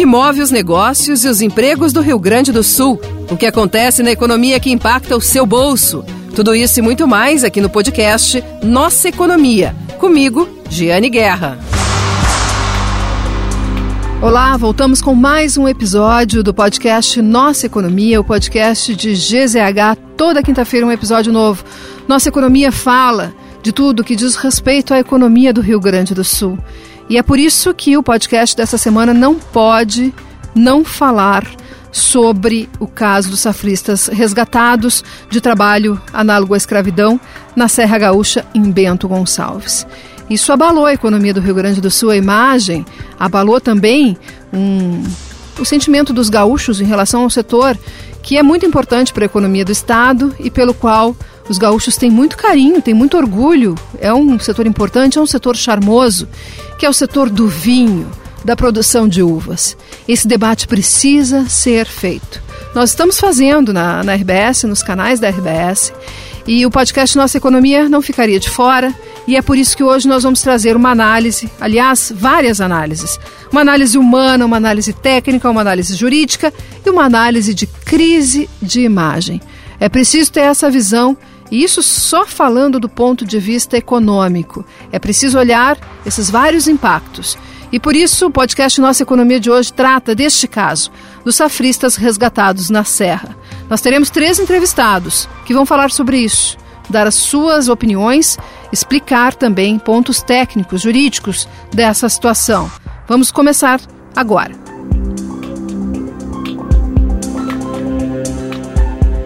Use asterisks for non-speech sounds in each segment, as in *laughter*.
que move os negócios e os empregos do Rio Grande do Sul, o que acontece na economia que impacta o seu bolso. Tudo isso e muito mais aqui no podcast Nossa Economia. Comigo, Giane Guerra. Olá, voltamos com mais um episódio do podcast Nossa Economia, o podcast de GZH. Toda quinta-feira um episódio novo. Nossa Economia fala de tudo que diz respeito à economia do Rio Grande do Sul. E é por isso que o podcast dessa semana não pode não falar sobre o caso dos safristas resgatados de trabalho análogo à escravidão na Serra Gaúcha, em Bento Gonçalves. Isso abalou a economia do Rio Grande do Sul, a imagem, abalou também um, o sentimento dos gaúchos em relação ao setor que é muito importante para a economia do Estado e pelo qual os gaúchos têm muito carinho, têm muito orgulho. É um setor importante, é um setor charmoso, que é o setor do vinho, da produção de uvas. Esse debate precisa ser feito. Nós estamos fazendo na, na RBS, nos canais da RBS, e o podcast Nossa Economia não ficaria de fora, e é por isso que hoje nós vamos trazer uma análise, aliás, várias análises. Uma análise humana, uma análise técnica, uma análise jurídica e uma análise de crise de imagem. É preciso ter essa visão e isso só falando do ponto de vista econômico. É preciso olhar esses vários impactos. E por isso o podcast Nossa Economia de hoje trata deste caso, dos safristas resgatados na Serra. Nós teremos três entrevistados que vão falar sobre isso, dar as suas opiniões, explicar também pontos técnicos, jurídicos dessa situação. Vamos começar agora.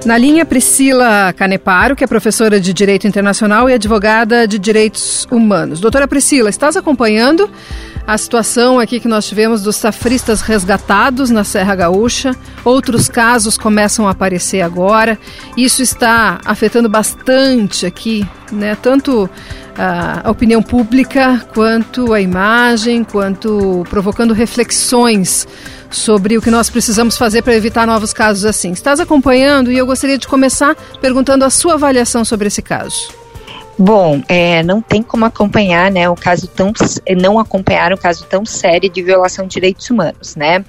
Na linha, Priscila Caneparo, que é professora de Direito Internacional e advogada de Direitos Humanos. Doutora Priscila, estás acompanhando a situação aqui que nós tivemos dos safristas resgatados na Serra Gaúcha. Outros casos começam a aparecer agora. Isso está afetando bastante aqui, né? Tanto a opinião pública, quanto a imagem, quanto provocando reflexões sobre o que nós precisamos fazer para evitar novos casos assim. Estás acompanhando e eu gostaria de começar perguntando a sua avaliação sobre esse caso. Bom, é, não tem como acompanhar, né, um caso tão, não acompanhar um caso tão sério de violação de direitos humanos, né?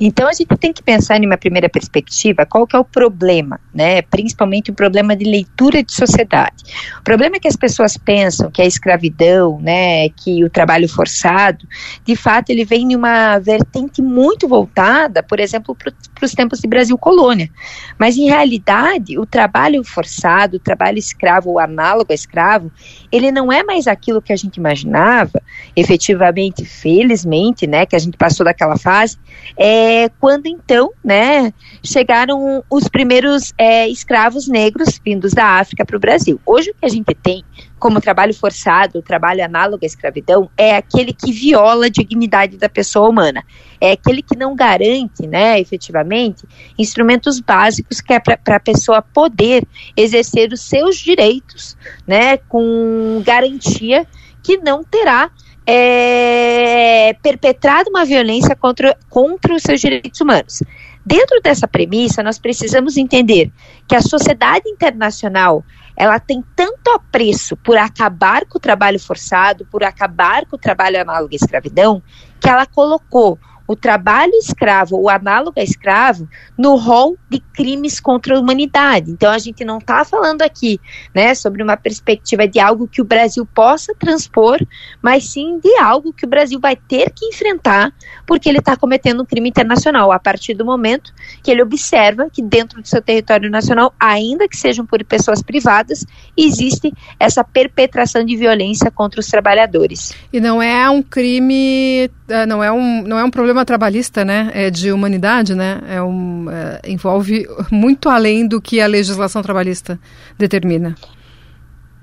Então a gente tem que pensar em uma primeira perspectiva, qual que é o problema, né? Principalmente o problema de leitura de sociedade. O problema é que as pessoas pensam que a escravidão, né, que o trabalho forçado, de fato ele vem em uma vertente muito voltada, por exemplo, para os tempos de Brasil colônia. Mas em realidade, o trabalho forçado, o trabalho escravo ou análogo à escravidão escravo, ele não é mais aquilo que a gente imaginava, efetivamente, felizmente, né, que a gente passou daquela fase, é quando então, né, chegaram os primeiros é, escravos negros vindos da África para o Brasil. Hoje o que a gente tem como trabalho forçado, trabalho análogo à escravidão, é aquele que viola a dignidade da pessoa humana. É aquele que não garante, né, efetivamente, instrumentos básicos que é para a pessoa poder exercer os seus direitos, né, com garantia que não terá é, perpetrado uma violência contra, contra os seus direitos humanos. Dentro dessa premissa, nós precisamos entender que a sociedade internacional ela tem tanto apreço por acabar com o trabalho forçado, por acabar com o trabalho análogo à escravidão, que ela colocou o trabalho escravo, o análogo a escravo, no rol de crimes contra a humanidade. Então a gente não está falando aqui, né, sobre uma perspectiva de algo que o Brasil possa transpor, mas sim de algo que o Brasil vai ter que enfrentar, porque ele está cometendo um crime internacional a partir do momento que ele observa que dentro do seu território nacional, ainda que sejam por pessoas privadas, existe essa perpetração de violência contra os trabalhadores. E não é um crime, eh, não é um, não é um problema trabalhista, né? É de humanidade, né? É um, é, envolve muito além do que a legislação trabalhista determina.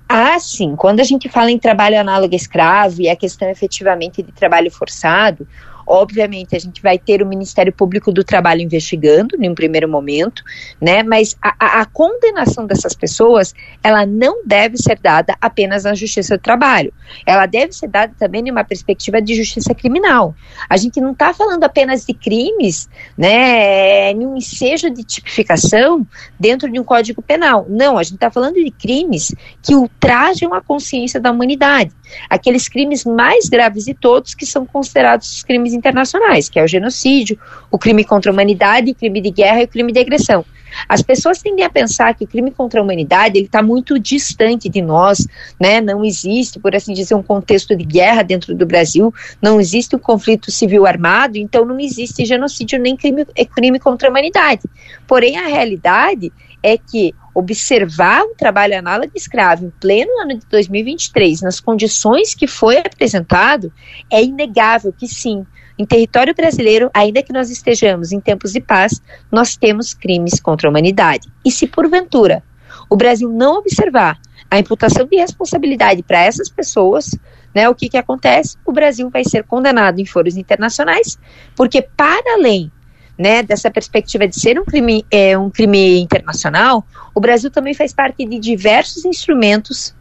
Ah, sim. Quando a gente fala em trabalho análogo escravo e a questão efetivamente de trabalho forçado, Obviamente, a gente vai ter o Ministério Público do Trabalho investigando, em um primeiro momento, né? Mas a, a, condenação dessas pessoas, ela não deve ser dada apenas na Justiça do Trabalho. Ela deve ser dada também numa perspectiva de justiça criminal. A gente não está falando apenas de crimes, né? Em um ensejo de tipificação dentro de um código penal. Não, a gente está falando de crimes que ultrajam a consciência da humanidade. Aqueles crimes mais graves de todos que são considerados os crimes internacionais, que é o genocídio, o crime contra a humanidade, o crime de guerra e o crime de agressão. As pessoas tendem a pensar que o crime contra a humanidade está muito distante de nós, né? Não existe, por assim dizer, um contexto de guerra dentro do Brasil, não existe um conflito civil armado, então não existe genocídio nem crime, é crime contra a humanidade. Porém, a realidade é que observar um trabalho análogo escravo em pleno ano de 2023, nas condições que foi apresentado, é inegável que sim, em território brasileiro, ainda que nós estejamos em tempos de paz, nós temos crimes contra a humanidade. E se porventura o Brasil não observar a imputação de responsabilidade para essas pessoas, né, o que, que acontece? O Brasil vai ser condenado em foros internacionais, porque para além né, dessa perspectiva de ser um crime, é, um crime internacional, o Brasil também faz parte de diversos instrumentos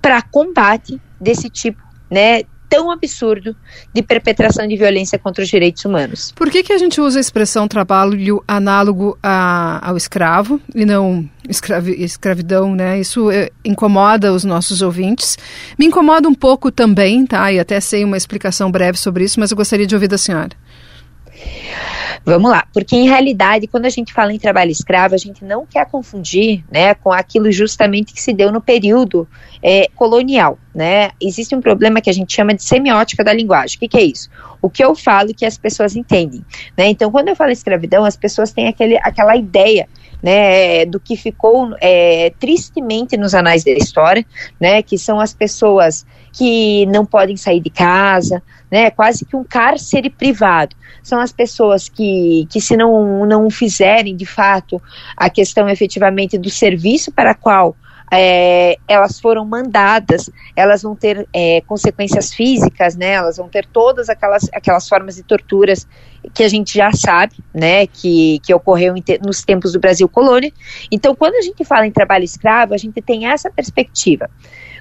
para combate desse tipo né, tão absurdo de perpetração de violência contra os direitos humanos. Por que, que a gente usa a expressão trabalho análogo a, ao escravo e não escravi, escravidão, né? Isso é, incomoda os nossos ouvintes. Me incomoda um pouco também, tá? E até sei uma explicação breve sobre isso, mas eu gostaria de ouvir da senhora. Vamos lá, porque em realidade, quando a gente fala em trabalho escravo, a gente não quer confundir né, com aquilo justamente que se deu no período é, colonial. Né? Existe um problema que a gente chama de semiótica da linguagem. O que, que é isso? O que eu falo que as pessoas entendem. Né? Então, quando eu falo escravidão, as pessoas têm aquele, aquela ideia né, do que ficou é, tristemente nos anais da história, né, que são as pessoas que não podem sair de casa, né, quase que um cárcere privado. São as pessoas que, que se não, não fizerem, de fato, a questão efetivamente do serviço para qual é, elas foram mandadas, elas vão ter é, consequências físicas, né? Elas vão ter todas aquelas, aquelas formas de torturas que a gente já sabe, né? Que, que ocorreu te, nos tempos do Brasil colônia. Então, quando a gente fala em trabalho escravo, a gente tem essa perspectiva.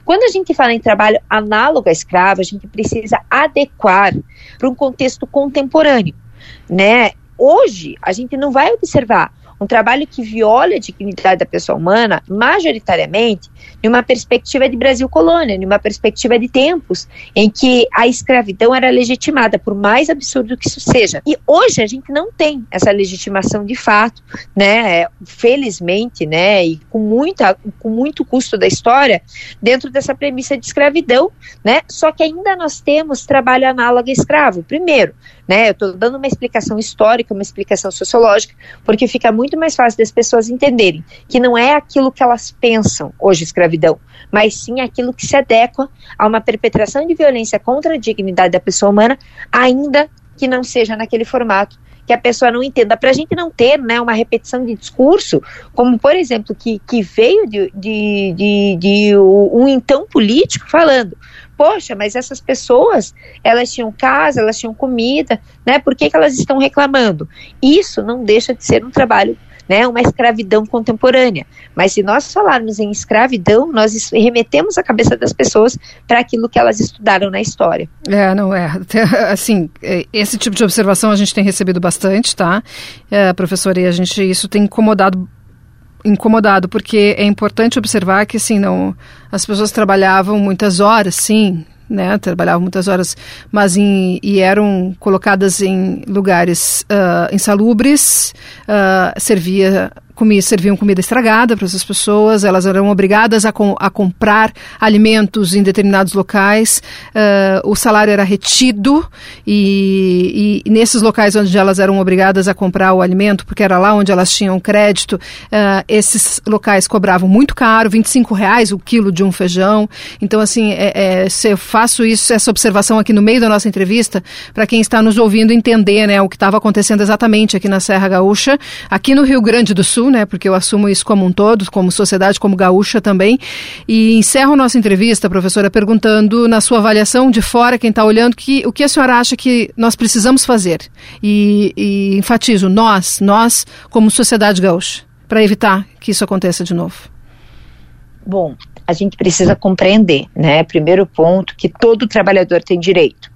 Quando a gente fala em trabalho análogo a escravo, a gente precisa adequar para um contexto contemporâneo, né? Hoje, a gente não vai observar um trabalho que viola a dignidade da pessoa humana, majoritariamente, numa perspectiva de Brasil colônia, numa perspectiva de tempos em que a escravidão era legitimada, por mais absurdo que isso seja. E hoje a gente não tem essa legitimação de fato, né? Felizmente, né? E com, muita, com muito custo da história, dentro dessa premissa de escravidão, né? Só que ainda nós temos trabalho análogo a escravo. Primeiro, né? Eu estou dando uma explicação histórica, uma explicação sociológica, porque fica muito mais fácil das pessoas entenderem que não é aquilo que elas pensam hoje escravidão, mas sim aquilo que se adequa a uma perpetração de violência contra a dignidade da pessoa humana, ainda que não seja naquele formato que a pessoa não entenda, para a gente não ter né, uma repetição de discurso, como por exemplo, que, que veio de, de, de, de um então político falando, poxa, mas essas pessoas, elas tinham casa, elas tinham comida, né? Por que, que elas estão reclamando? Isso não deixa de ser um trabalho né, uma escravidão contemporânea. Mas se nós falarmos em escravidão, nós remetemos a cabeça das pessoas para aquilo que elas estudaram na história. É, não é. *laughs* Assim, é, esse tipo de observação a gente tem recebido bastante, tá? É, professora, e a gente, isso tem incomodado incomodado, porque é importante observar que, assim, não, as pessoas trabalhavam muitas horas, sim, né, trabalhavam muitas horas, mas em, e eram colocadas em lugares uh, insalubres, uh, servia serviam comida estragada para essas pessoas, elas eram obrigadas a, com, a comprar alimentos em determinados locais, uh, o salário era retido e, e, nesses locais onde elas eram obrigadas a comprar o alimento, porque era lá onde elas tinham crédito, uh, esses locais cobravam muito caro, 25 reais o quilo de um feijão. Então, assim, é, é, se eu faço isso, essa observação aqui no meio da nossa entrevista, para quem está nos ouvindo entender né, o que estava acontecendo exatamente aqui na Serra Gaúcha, aqui no Rio Grande do Sul, né? Porque eu assumo isso como um todo, como sociedade, como gaúcha também. E encerro nossa entrevista, professora, perguntando, na sua avaliação de fora, quem está olhando, que, o que a senhora acha que nós precisamos fazer? E, e enfatizo, nós, nós, como sociedade gaúcha, para evitar que isso aconteça de novo. Bom, a gente precisa compreender, né? Primeiro ponto, que todo trabalhador tem direito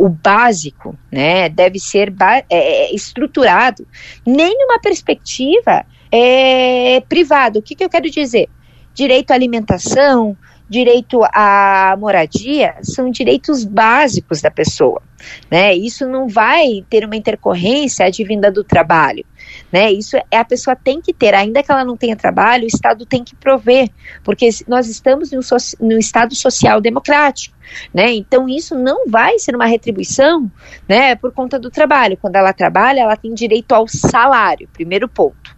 o básico, né, deve ser é, é, estruturado nem numa perspectiva é, privada. O que, que eu quero dizer? Direito à alimentação, direito à moradia são direitos básicos da pessoa. Né? Isso não vai ter uma intercorrência advinda do trabalho. Né? Isso é a pessoa tem que ter, ainda que ela não tenha trabalho, o Estado tem que prover, porque nós estamos no, no Estado social democrático. Né? Então isso não vai ser uma retribuição, né, por conta do trabalho. Quando ela trabalha, ela tem direito ao salário. Primeiro ponto.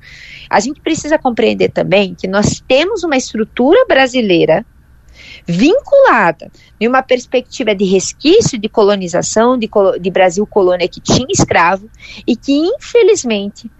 A gente precisa compreender também que nós temos uma estrutura brasileira vinculada em uma perspectiva de resquício de colonização, de, de Brasil colônia que tinha escravo e que, infelizmente,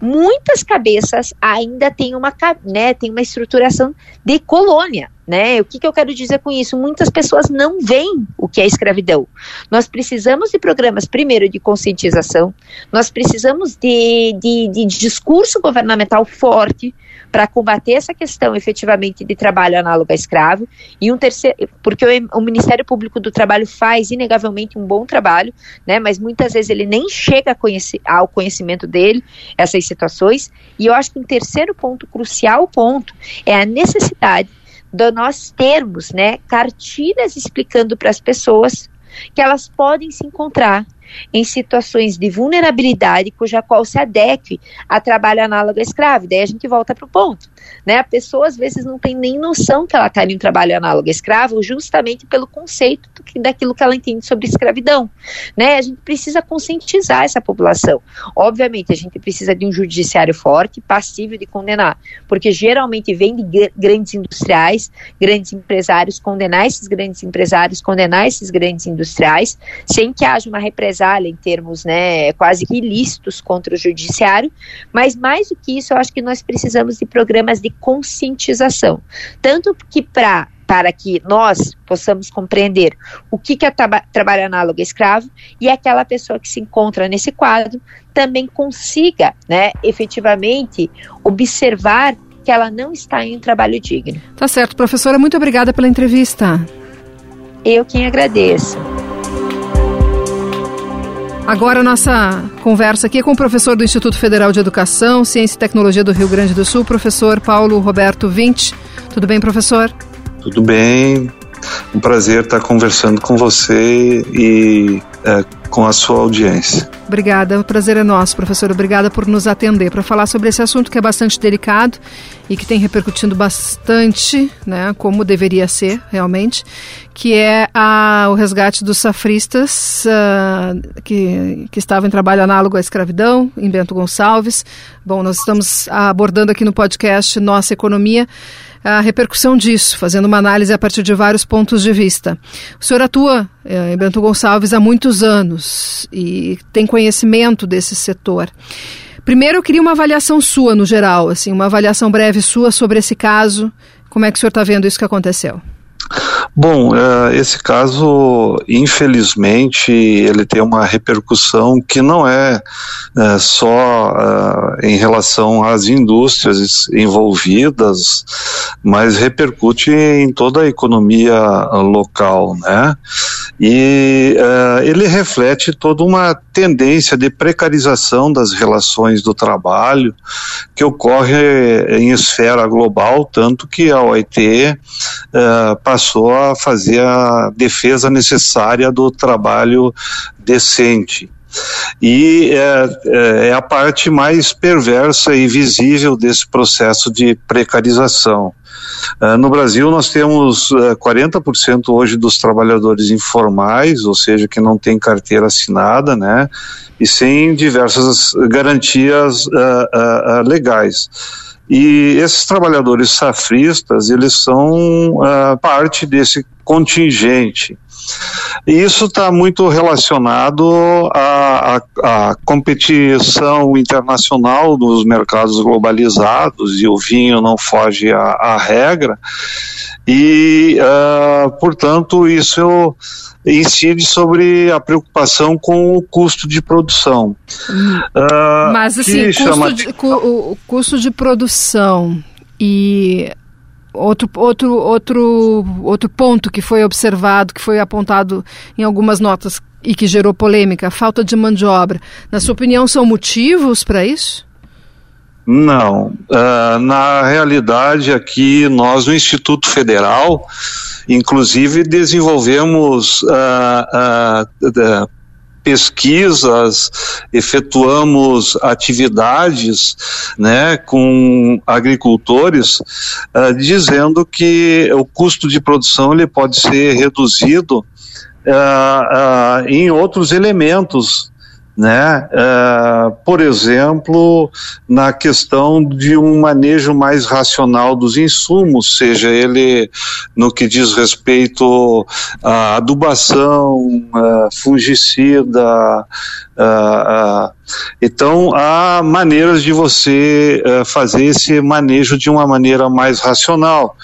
muitas cabeças ainda têm uma, né, tem uma estruturação de colônia. Né? O que, que eu quero dizer com isso? Muitas pessoas não veem o que é escravidão. Nós precisamos de programas, primeiro, de conscientização, nós precisamos de, de, de discurso governamental forte para combater essa questão efetivamente de trabalho análogo a escravo, e um terceiro, porque o, o, Ministério Público do Trabalho faz inegavelmente um bom trabalho, né, mas muitas vezes ele nem chega ao conhecimento dele essas situações, e eu acho que um terceiro ponto, crucial ponto, é a necessidade de nós termos, né, cartilhas explicando para as pessoas que elas podem se encontrar em situações de vulnerabilidade cuja qual se adeque a trabalho análogo a escravo. Daí a gente volta para o ponto. Né? A pessoa às vezes não tem nem noção que ela está em um trabalho análogo escravo, justamente pelo conceito que, daquilo que ela entende sobre escravidão. Né? A gente precisa conscientizar essa população. Obviamente, a gente precisa de um judiciário forte, passível de condenar, porque geralmente vem de grandes industriais, grandes empresários condenar esses grandes empresários, condenar esses grandes industriais, sem que haja uma represália em termos né, quase que ilícitos contra o judiciário, mas mais do que isso, eu acho que nós precisamos de programas de conscientização. Tanto que para para que nós possamos compreender o que, que é traba trabalho análogo escravo e aquela pessoa que se encontra nesse quadro também consiga, né, efetivamente observar que ela não está em um trabalho digno. Tá certo, professora, muito obrigada pela entrevista. Eu quem agradeço. Agora nossa conversa aqui é com o professor do Instituto Federal de Educação, Ciência e Tecnologia do Rio Grande do Sul, professor Paulo Roberto Vinte. Tudo bem, professor? Tudo bem. Um prazer estar conversando com você e é, com a sua audiência. Obrigada, o prazer é nosso, professor. Obrigada por nos atender para falar sobre esse assunto que é bastante delicado e que tem repercutindo bastante, né, como deveria ser realmente, que é a, o resgate dos safristas uh, que, que estavam em trabalho análogo à escravidão, em Bento Gonçalves. Bom, nós estamos abordando aqui no podcast Nossa Economia a repercussão disso, fazendo uma análise a partir de vários pontos de vista. O senhor atua eh, em Bento Gonçalves há muitos anos e tem conhecimento desse setor. Primeiro, eu queria uma avaliação sua no geral, assim, uma avaliação breve sua sobre esse caso. Como é que o senhor está vendo isso que aconteceu? Bom, é, esse caso, infelizmente, ele tem uma repercussão que não é, é só é, em relação às indústrias envolvidas, mas repercute em toda a economia local, né? E ele reflete toda uma tendência de precarização das relações do trabalho que ocorre em esfera global, tanto que a OIT passou fazer a defesa necessária do trabalho decente. E é, é, é, a parte mais perversa e visível desse processo de precarização. Uh, no Brasil, nós temos uh, 40% hoje dos trabalhadores informais, ou seja, que não tem carteira assinada, né, e sem diversas garantias uh, legais. E esses trabalhadores safristas, eles são uh, parte desse contingente. E isso está muito relacionado à, à, à, competição internacional dos mercados globalizados, e o vinho não foge à, à regra, e, uh, portanto, isso incide sobre a preocupação com o custo de produção. Uh, Mas assim, custo, chama... de, cu, o custo de produção e outro, outro, outro, outro ponto que foi observado, que foi apontado em algumas notas e que gerou polêmica, falta de mão de obra. Na sua opinião, são motivos para isso? Não. Uh, na realidade, aqui nós no Instituto Federal, inclusive desenvolvemos uh, uh, pesquisas, efetuamos atividades né, com agricultores, uh, dizendo que o custo de produção ele pode ser reduzido uh, uh, em outros elementos né? Uh, por exemplo, na questão de um manejo mais racional dos insumos, seja ele no que diz respeito à adubação, uh, fungicida. Uh, então, há maneiras de você fazer esse manejo de uma maneira mais racional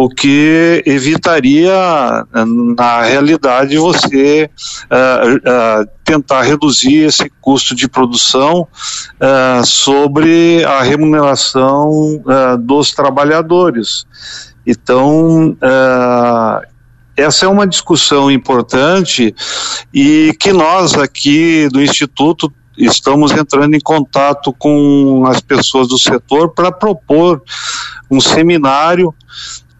o que evitaria, na realidade, você uh, uh, tentar reduzir esse custo de produção uh, sobre a remuneração dos trabalhadores. Então, essa é uma discussão importante e que nós aqui do Instituto estamos entrando em contato com as pessoas do setor para propor um seminário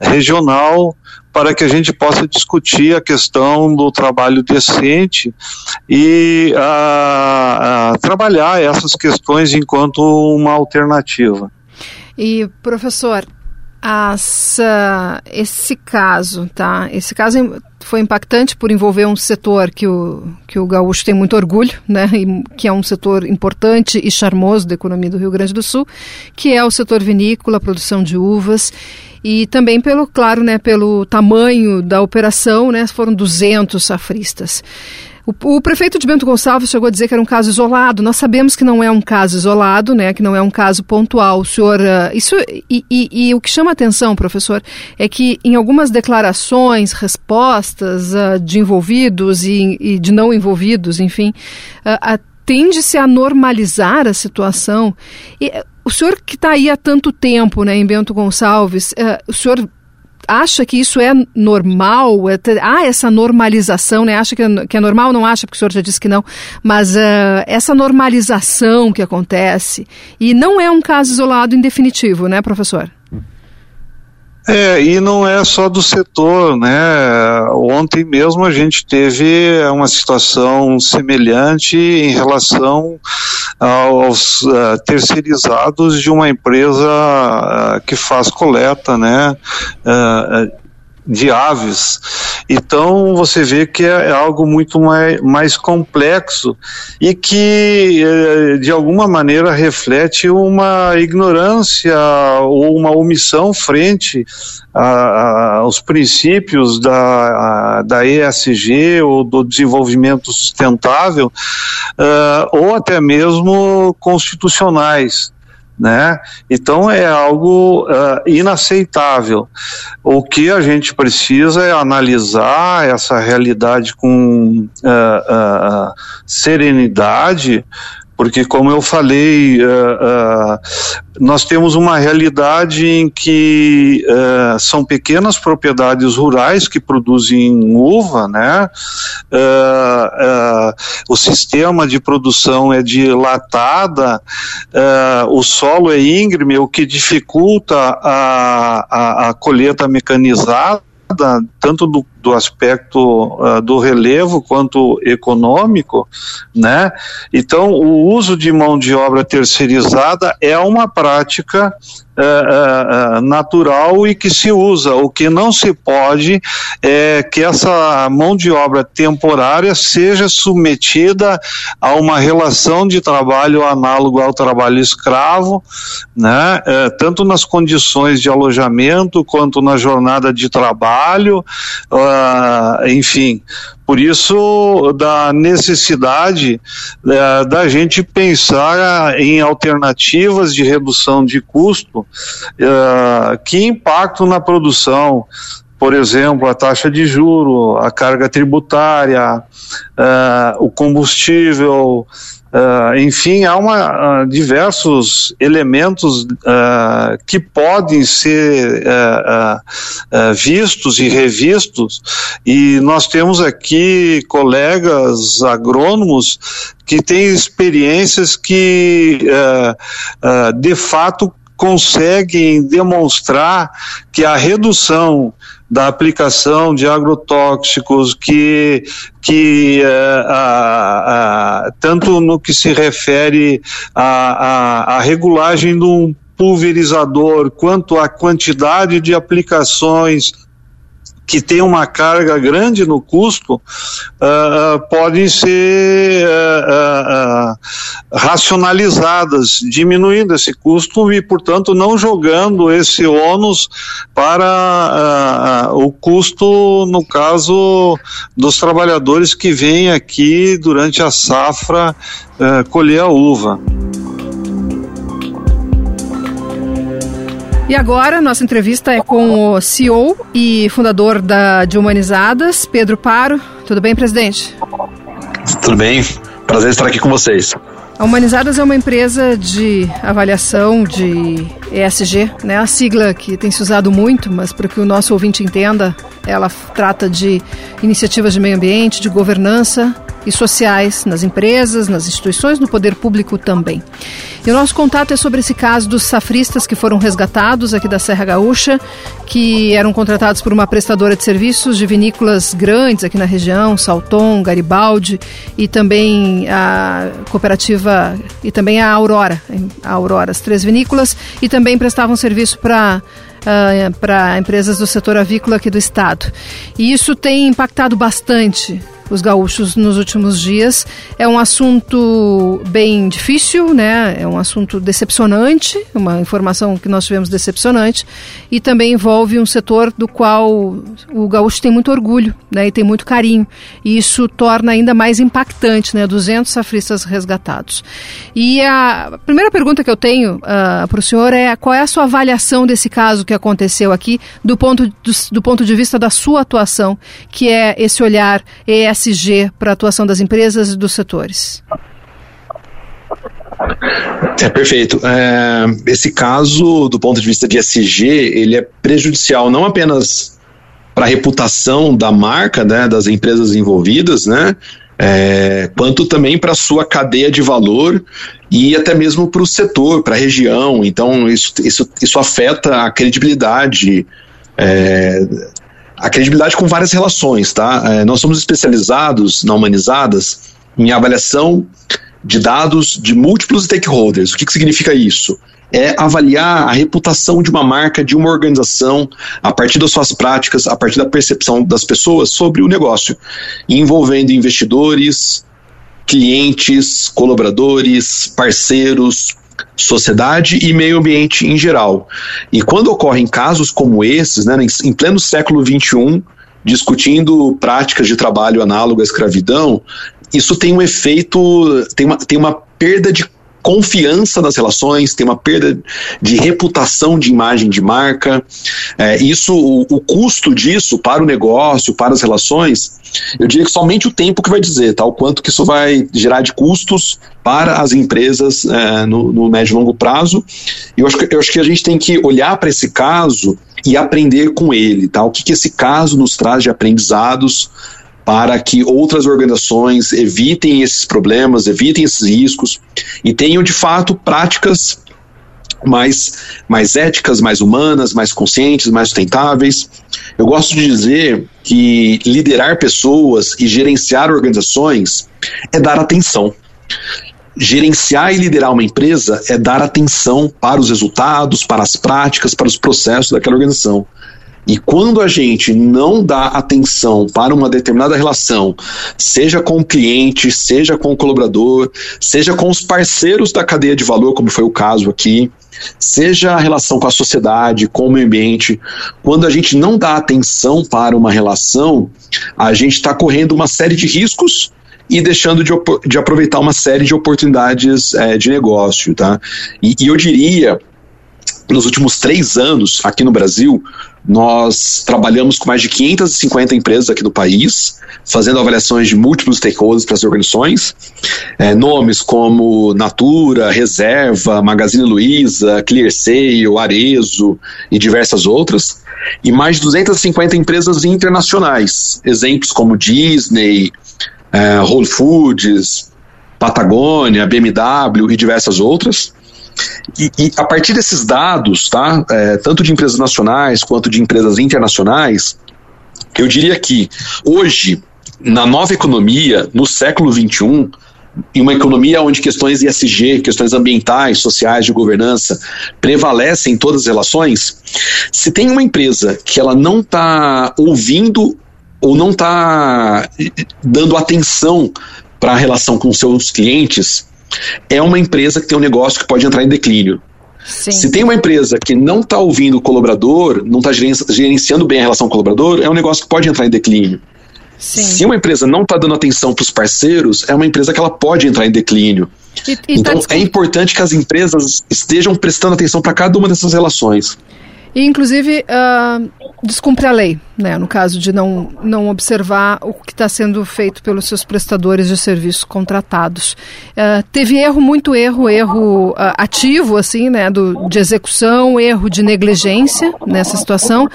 regional para que a gente possa discutir a questão do trabalho decente e a, a trabalhar essas questões enquanto uma alternativa. E professor, essa, esse caso, tá? Esse caso foi impactante por envolver um setor que o, que o gaúcho tem muito orgulho, né? E, que é um setor importante e charmoso da economia do Rio Grande do Sul, que é o setor vinícola, produção de uvas e também pelo, claro, né, pelo tamanho da operação, né, foram 200 safristas. O, o, prefeito de Bento Gonçalves chegou a dizer que era um caso isolado. Nós sabemos que não é um caso isolado, né? Que não é um caso pontual. O senhor, uh, isso e, e, e, o que chama atenção, professor, é que em algumas declarações, respostas uh, de envolvidos e, e, de não envolvidos, enfim, uh, tende-se a normalizar a situação. E, o senhor que está aí há tanto tempo, né, em Bento Gonçalves, uh, o senhor acha que isso é normal? É, há essa normalização, né? Acha que é, que é normal? Não acha, porque o senhor já disse que não. Mas uh, essa normalização que acontece, e não é um caso isolado em definitivo, né, professor? É, e não é só do setor, né? Ontem mesmo a gente teve uma situação semelhante em relação aos uh, terceirizados de uma empresa uh, que faz coleta, né? Uh, de aves. Então você vê que é, é algo muito mais, mais complexo e que eh, de alguma maneira reflete uma ignorância ou uma omissão frente a, a, aos princípios da, a, da ESG ou do desenvolvimento sustentável uh, ou até mesmo constitucionais né? Então é algo uh, inaceitável. O que a gente precisa é analisar essa realidade com uh, uh, serenidade, porque como eu falei, uh, uh, nós temos uma realidade em que uh, são pequenas propriedades rurais que produzem uva, né? o sistema de produção é dilatada, o solo é íngreme, o que dificulta a, a, a colheita mecanizada tanto do, do aspecto uh, do relevo quanto econômico, né? Então, o uso de mão de obra terceirizada é uma prática uh, uh, natural e que se usa. O que não se pode é que essa mão de obra temporária seja submetida a uma relação de trabalho análogo ao trabalho escravo, né? Uh, tanto nas condições de alojamento quanto na jornada de trabalho, enfim, por isso, da necessidade é, da gente pensar em alternativas de redução de custo é, que impactam na produção. Por exemplo, a taxa de juro, a carga tributária, uh, o combustível, Uh, enfim, há uma, uh, diversos elementos que podem ser vistos e revistos, e nós temos aqui colegas agrônomos que têm experiências que, de fato, conseguem demonstrar que a redução da aplicação de agrotóxicos que, que uh, tanto no que se refere à regulagem de um pulverizador quanto à quantidade de aplicações que tem uma carga grande no custo, uh, podem ser uh, racionalizadas, diminuindo esse custo e, portanto, não jogando esse ônus para o custo, no caso, dos trabalhadores que vêm aqui durante a safra colher a uva. E agora, nossa entrevista é com o CEO e fundador da, de Humanizadas, Pedro Paro. Tudo bem, presidente? Tudo bem. Prazer estar aqui com vocês. A Humanizadas é uma empresa de avaliação de ESG, né? A sigla que tem se usado muito, mas para que o nosso ouvinte entenda, ela trata de iniciativas de meio ambiente, de governança e sociais nas empresas, nas instituições, no poder público também. E o nosso contato é sobre esse caso dos safristas que foram resgatados aqui da Serra Gaúcha, que eram contratados por uma prestadora de serviços de vinícolas grandes aqui na região, Salton, Garibaldi e também a cooperativa e também a Aurora, a Aurora, as três vinícolas e também prestavam serviço para Uh, para empresas do setor avícola aqui do estado. E isso tem impactado bastante os gaúchos nos últimos dias. É um assunto bem difícil, né? É um assunto decepcionante, uma informação que nós tivemos decepcionante, e também envolve um setor do qual o gaúcho tem muito orgulho, né? E tem muito carinho. E isso torna ainda mais impactante, né? 200 safristas resgatados. E a primeira pergunta que eu tenho uh, para o senhor é qual é a sua avaliação desse caso que aconteceu aqui do ponto, do, do ponto de vista da sua atuação, que é esse olhar ES ESG para a atuação das empresas e dos setores? É perfeito. É, esse caso, do ponto de vista de ESG, ele é prejudicial não apenas para a reputação da marca, né, das empresas envolvidas, né, é, quanto também para a sua cadeia de valor e até mesmo para o setor, para a região. Então, isso, isso, isso afeta a credibilidade é, a credibilidade com várias relações, tá? É, nós somos especializados na Humanizadas em avaliação de dados de múltiplos stakeholders. O que, que significa isso? É avaliar a reputação de uma marca, de uma organização, a partir das suas práticas, a partir da percepção das pessoas sobre o negócio, envolvendo investidores, clientes, colaboradores, parceiros, sociedade e meio ambiente em geral. E quando ocorrem casos como esses, né, em pleno século XXI, discutindo práticas de trabalho análogo à escravidão, isso tem um efeito, tem uma, tem uma perda de confiança nas relações, tem uma perda de reputação de imagem de marca. É, isso, o, o, custo disso para o negócio, para as relações, eu diria que somente o tempo que vai dizer, tá? O quanto que isso vai gerar de custos para as empresas é, no, no, médio e longo prazo. Eu acho, que, eu acho que a gente tem que olhar para esse caso e aprender com ele, tá? O que, que esse caso nos traz de aprendizados para que outras organizações evitem esses problemas, evitem esses riscos e tenham de fato práticas mais, mais éticas, mais humanas, mais conscientes, mais sustentáveis. Eu gosto de dizer que liderar pessoas e gerenciar organizações é dar atenção. Gerenciar e liderar uma empresa é dar atenção para os resultados, para as práticas, para os processos daquela organização. E quando a gente não dá atenção para uma determinada relação, seja com o cliente, seja com o colaborador, seja com os parceiros da cadeia de valor, como foi o caso aqui, seja a relação com a sociedade, com o meio ambiente, quando a gente não dá atenção para uma relação, a gente está correndo uma série de riscos e deixando de, de aproveitar uma série de oportunidades é, de negócio, tá? E, e eu diria nos últimos três anos, aqui no Brasil, nós trabalhamos com mais de 550 empresas aqui do país, fazendo avaliações de múltiplos stakeholders para as organizações, é, nomes como Natura, Reserva, Magazine Luiza, ClearSale, Arezo e diversas outras, e mais de 250 empresas internacionais, exemplos como Disney, é, Whole Foods, Patagônia, BMW e diversas outras. E, e, a partir desses dados, tá, é, tanto de empresas nacionais quanto de empresas internacionais, eu diria que hoje, na nova economia, no século XXI, em uma economia onde questões ESG, questões ambientais, sociais, de governança prevalecem em todas as relações, se tem uma empresa que ela não está ouvindo ou não está dando atenção para a relação com seus clientes, é uma empresa que tem um negócio que pode entrar em declínio. Sim. Se tem uma empresa que não está ouvindo o colaborador, não está gerenciando bem a relação com o colaborador, é um negócio que pode entrar em declínio. Sim. Se uma empresa não está dando atenção para os parceiros, é uma empresa que ela pode entrar em declínio. E, e então tá é importante que as empresas estejam prestando atenção para cada uma dessas relações. E, inclusive, uh, descumpre a lei, né, no caso de não, não observar o que está sendo feito pelos seus prestadores de serviços contratados. Uh, teve erro, muito erro, erro uh, ativo, assim, né, do, de execução, erro de negligência nessa situação.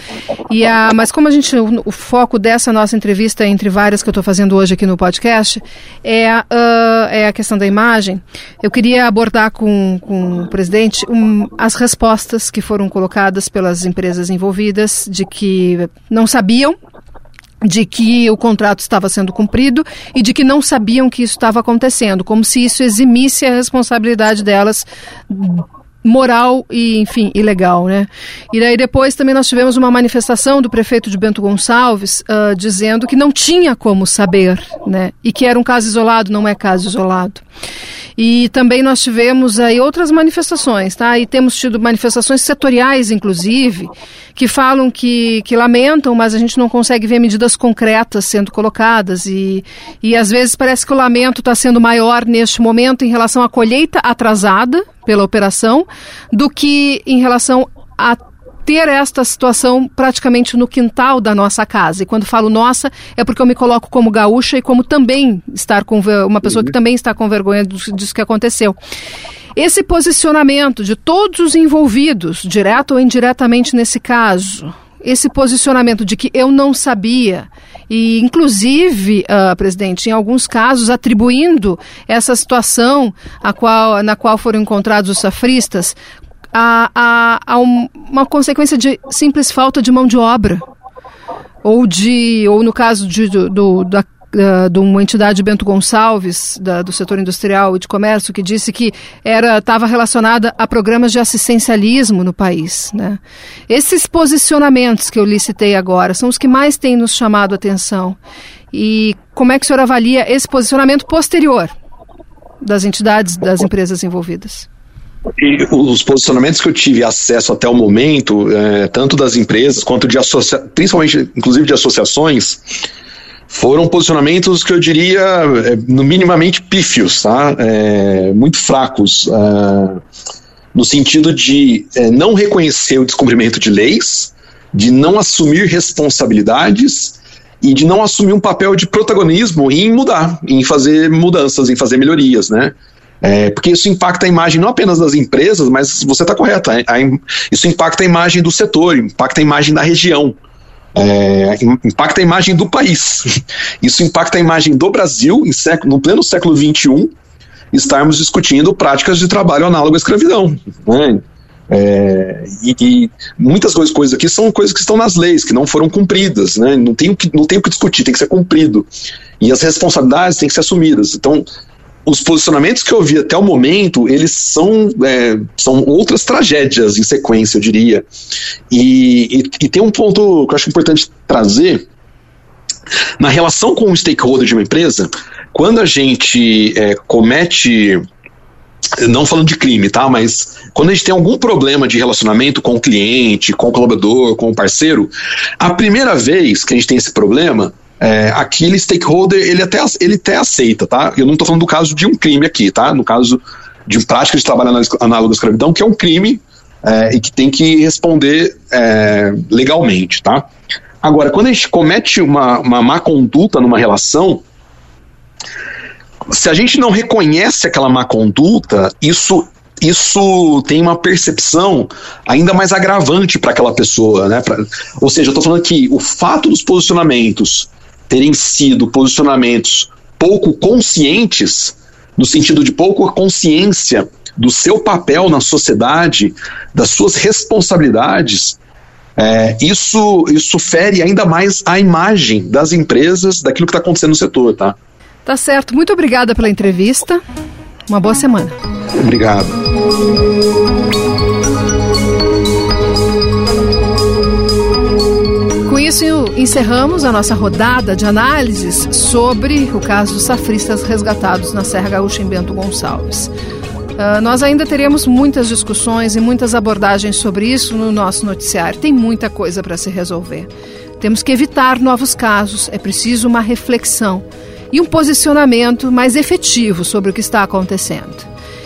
E a, mas como a gente, o, o foco dessa nossa entrevista, entre várias que eu estou fazendo hoje aqui no podcast, é, é a questão da imagem, eu queria abordar com, com o presidente um, as respostas que foram colocadas pela pelas empresas envolvidas de que não sabiam de que o contrato estava sendo cumprido e de que não sabiam que isso estava acontecendo, como se isso eximisse a responsabilidade delas moral e, enfim, ilegal, né? E daí depois também nós tivemos uma manifestação do prefeito de Bento Gonçalves uh, dizendo que não tinha como saber, né? E que era um caso isolado, não é caso isolado. E também nós tivemos aí outras manifestações, tá? E temos tido manifestações setoriais, inclusive, que falam que, que lamentam, mas a gente não consegue ver medidas concretas sendo colocadas. E, e às vezes parece que o lamento está sendo maior neste momento em relação à colheita atrasada pela operação do que em relação a ter esta situação praticamente no quintal da nossa casa. E quando falo nossa, é porque eu me coloco como gaúcha e como também estar com uma pessoa que uhum. também está com vergonha disso que aconteceu. Esse posicionamento de todos os envolvidos, direto ou indiretamente nesse caso, esse posicionamento de que eu não sabia, e inclusive, uh, presidente, em alguns casos atribuindo essa situação a qual, na qual foram encontrados os safristas a, a, a um, uma consequência de simples falta de mão de obra. Ou de, ou no caso de, do, do da de uma entidade Bento Gonçalves, da, do setor industrial e de comércio, que disse que era estava relacionada a programas de assistencialismo no país. Né? Esses posicionamentos que eu licitei agora são os que mais têm nos chamado a atenção. E como é que o senhor avalia esse posicionamento posterior das entidades, das empresas envolvidas? E os posicionamentos que eu tive acesso até o momento, é, tanto das empresas quanto de associações, principalmente, inclusive de associações, foram posicionamentos que eu diria é, no minimamente pífios, tá? É, muito fracos, é, no sentido de é, não reconhecer o descumprimento de leis, de não assumir responsabilidades e de não assumir um papel de protagonismo em mudar, em fazer mudanças, em fazer melhorias, né? É, porque isso impacta a imagem não apenas das empresas, mas você está correto, a, a, isso impacta a imagem do setor, impacta a imagem da região, é, impacta a imagem do país. Isso impacta a imagem do Brasil em século, no pleno século XXI, estarmos discutindo práticas de trabalho análogo à escravidão. Né? É, e, e, muitas coisas, coisas aqui são coisas que estão nas leis, que não foram cumpridas, né? não, tem o que, não tem o que discutir, tem que ser cumprido. E as responsabilidades têm que ser assumidas. Então, os posicionamentos que eu vi até o momento, eles são, é, são outras tragédias em sequência, eu diria. E, e, e, tem um ponto que eu acho importante trazer. Na relação com o stakeholder de uma empresa, quando a gente é, comete. Não falando de crime, tá? Mas quando a gente tem algum problema de relacionamento com o cliente, com o colaborador, com o parceiro, a primeira vez que a gente tem esse problema, é, aquele stakeholder ele até, ele até aceita, tá? Eu não estou falando do caso de um crime aqui, tá? No caso de prática de trabalho análogo à escravidão, que é um crime é, e que tem que responder é, legalmente, tá? Agora, quando a gente comete uma, uma má conduta numa relação, se a gente não reconhece aquela má conduta, isso isso tem uma percepção ainda mais agravante para aquela pessoa, né? Pra, ou seja, eu estou falando que o fato dos posicionamentos terem sido posicionamentos pouco conscientes, no sentido de pouca consciência do seu papel na sociedade, das suas responsabilidades, é, isso, isso fere ainda mais a imagem das empresas, daquilo que está acontecendo no setor, tá? Tá certo. Muito obrigada pela entrevista. Uma boa semana. Obrigado. Isso, encerramos a nossa rodada de análises sobre o caso dos safristas resgatados na Serra Gaúcha em Bento Gonçalves. Uh, nós ainda teremos muitas discussões e muitas abordagens sobre isso no nosso noticiário. Tem muita coisa para se resolver. Temos que evitar novos casos, é preciso uma reflexão e um posicionamento mais efetivo sobre o que está acontecendo.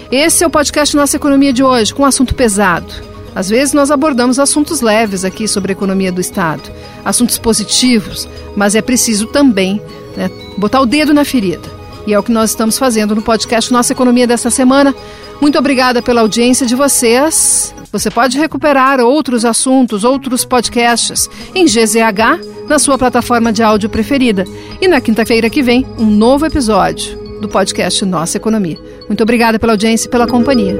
Esse é o podcast Nossa Economia de hoje, com um assunto pesado. Às vezes nós abordamos assuntos leves aqui sobre a economia do Estado, assuntos positivos, mas é preciso também né, botar o dedo na ferida e é o que nós estamos fazendo no podcast Nossa Economia desta semana. Muito obrigada pela audiência de vocês. Você pode recuperar outros assuntos, outros podcasts em GZH, na sua plataforma de áudio preferida. E na quinta-feira que vem, um novo episódio do podcast Nossa Economia. Muito obrigada pela audiência e pela companhia.